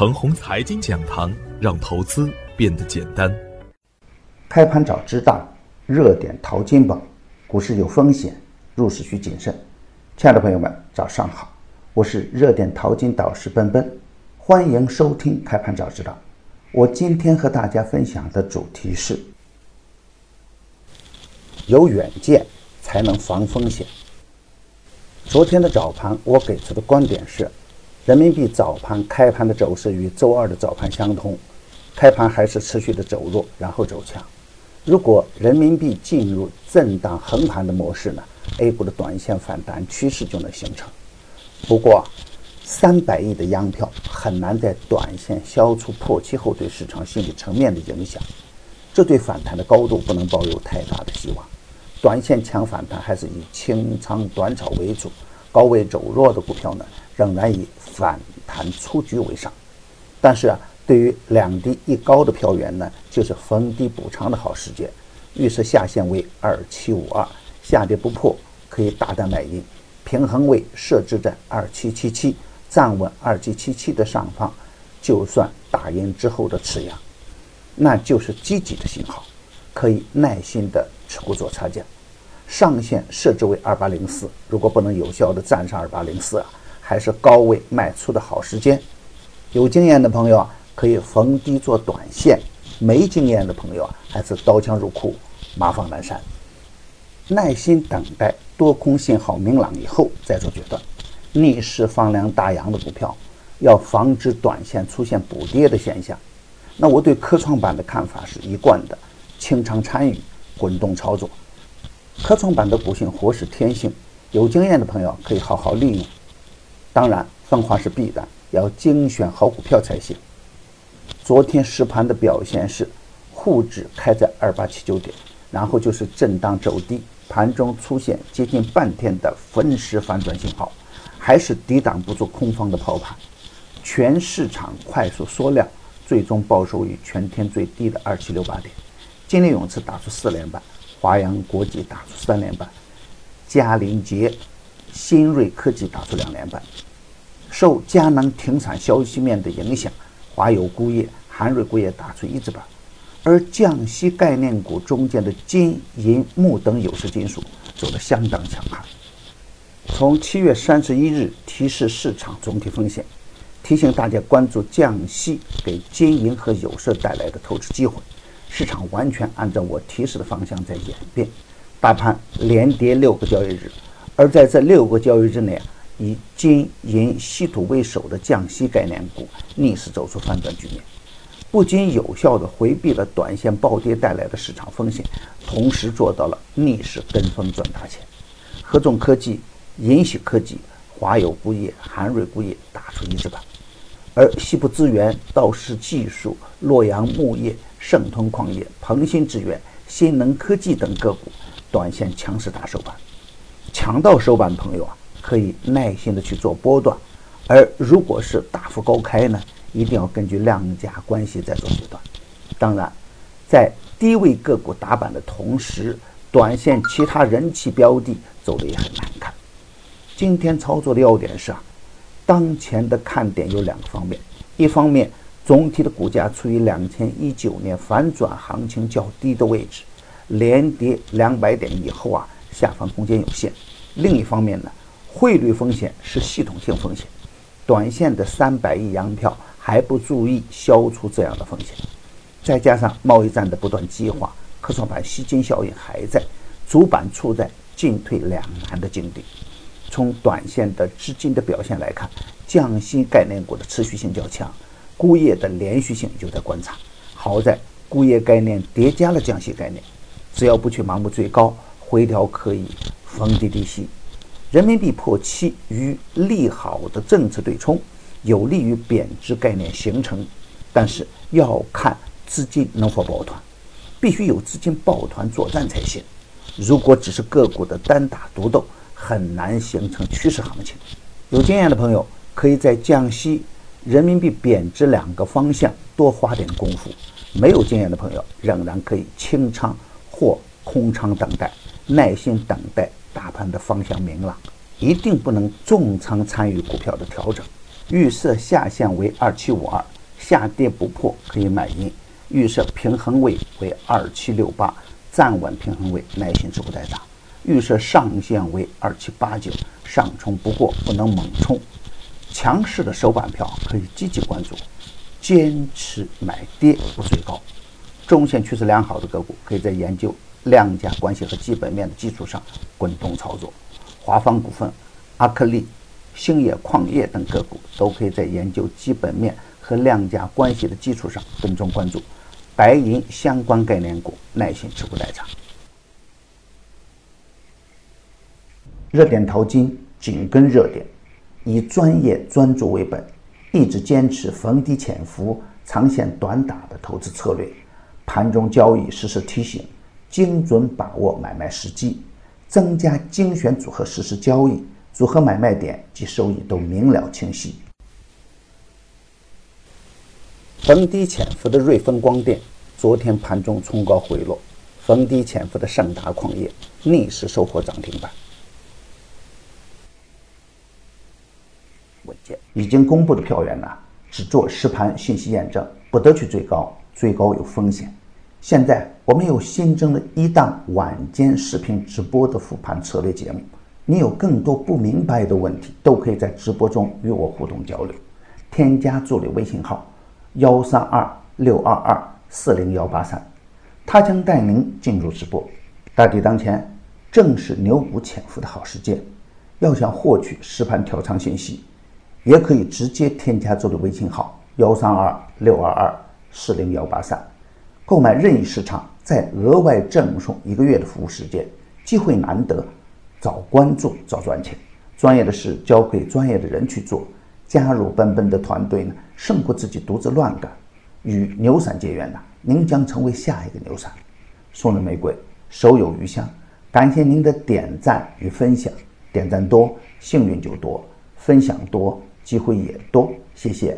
程红财经讲堂，让投资变得简单。开盘早知道，热点淘金宝，股市有风险，入市需谨慎。亲爱的朋友们，早上好，我是热点淘金导师奔奔，欢迎收听开盘早知道。我今天和大家分享的主题是：有远见才能防风险。昨天的早盘，我给出的观点是，人民币早盘开盘的走势与周二的早盘相同，开盘还是持续的走弱，然后走强。如果人民币进入震荡横盘的模式呢，A 股的短线反弹趋势就能形成。不过，三百亿的央票很难在短线消除破期后对市场心理层面的影响，这对反弹的高度不能抱有太大的希望。短线强反弹还是以清仓短炒为主，高位走弱的股票呢，仍然以反弹出局为上。但是啊，对于两低一高的票源呢，就是逢低补仓的好时间。预设下限为二七五二，下跌不破可以大胆买进。平衡位设置在二七七七，站稳二七七七的上方，就算打赢之后的次阳，那就是积极的信号，可以耐心的。持股做差价，上限设置为二八零四。如果不能有效的站上二八零四啊，还是高位卖出的好时间。有经验的朋友啊，可以逢低做短线；没经验的朋友啊，还是刀枪入库，马放南山。耐心等待多空信号明朗以后再做决断。逆势放量大阳的股票，要防止短线出现补跌的现象。那我对科创板的看法是一贯的，清仓参与。滚动操作，科创板的股性活是天性，有经验的朋友可以好好利用。当然，分化是必然，要精选好股票才行。昨天实盘的表现是，沪指开在二八七九点，然后就是震荡走低，盘中出现接近半天的分时反转信号，还是抵挡不住空方的抛盘，全市场快速缩量，最终报收于全天最低的二七六八点。金立永次打出四连板，华阳国际打出三连板，嘉林杰、新锐科技打出两连板。受佳能停产消息面的影响，华友钴业、韩瑞钴业打出一字板，而降息概念股中间的金银木等有色金属走得相当强悍。从七月三十一日提示市场总体风险，提醒大家关注降息给金银和有色带来的投资机会。市场完全按照我提示的方向在演变，大盘连跌六个交易日，而在这六个交易日内，以金银稀土为首的降息概念股逆势走出反转局面，不仅有效的回避了短线暴跌带来的市场风险，同时做到了逆势跟风赚大钱。合众科技、银喜科技、华友钴业、韩瑞钴业打出一字板，而西部资源、道氏技术、洛阳木业。盛通矿业、鹏鑫资源、新能科技等个股短线强势打收盘，抢到收盘的朋友啊，可以耐心的去做波段；而如果是大幅高开呢，一定要根据量价关系再做决断。当然，在低位个股打板的同时，短线其他人气标的走的也很难看。今天操作的要点是啊，当前的看点有两个方面，一方面。总体的股价处于两千一九年反转行情较低的位置，连跌两百点以后啊，下方空间有限。另一方面呢，汇率风险是系统性风险，短线的三百亿洋票还不足以消除这样的风险。再加上贸易战的不断激化，科创板吸金效应还在，主板处在进退两难的境地。从短线的资金的表现来看，降息概念股的持续性较强。钴业的连续性就在观察，好在钴业概念叠加了降息概念，只要不去盲目追高，回调可以逢低低吸。人民币破七与利好的政策对冲，有利于贬值概念形成，但是要看资金能否抱团，必须有资金抱团作战才行。如果只是个股的单打独斗，很难形成趋势行情。有经验的朋友可以在降息。人民币贬值两个方向多花点功夫，没有经验的朋友仍然可以清仓或空仓等待，耐心等待大盘的方向明朗，一定不能重仓参与股票的调整。预设下限为二七五二，下跌不破可以买进。预设平衡位为二七六八，站稳平衡位，耐心持股待涨。预设上限为二七八九，上冲不过不能猛冲。强势的首板票可以积极关注，坚持买跌不追高。中线趋势良好的个股，可以在研究量价关系和基本面的基础上滚动操作。华方股份、阿克力。兴业矿业等个股都可以在研究基本面和量价关系的基础上跟踪关注，白银相关概念股耐心持股待涨。热点淘金紧跟热点，以专业专注为本，一直坚持逢低潜伏、长线短打的投资策略。盘中交易实时提醒，精准把握买卖时机，增加精选组合实时交易。组合买卖点及收益都明了清晰。逢低潜伏的瑞丰光电，昨天盘中冲高回落；逢低潜伏的盛达矿业，逆势收获涨停板。稳健。已经公布的票源呢，只做实盘信息验证，不得去追高，追高有风险。现在我们有新增了一档晚间视频直播的复盘策略节目。你有更多不明白的问题，都可以在直播中与我互动交流。添加助理微信号：幺三二六二二四零幺八三，他将带您进入直播。大敌当前，正是牛股潜伏的好时间。要想获取实盘调仓信息，也可以直接添加助理微信号：幺三二六二二四零幺八三，购买任意市场，再额外赠送一个月的服务时间，机会难得。早关注，早赚钱。专业的事交给专业的人去做。加入奔奔的团队呢，胜过自己独自乱干。与牛散结缘呢，您将成为下一个牛散。送人玫瑰，手有余香。感谢您的点赞与分享，点赞多，幸运就多；分享多，机会也多谢谢。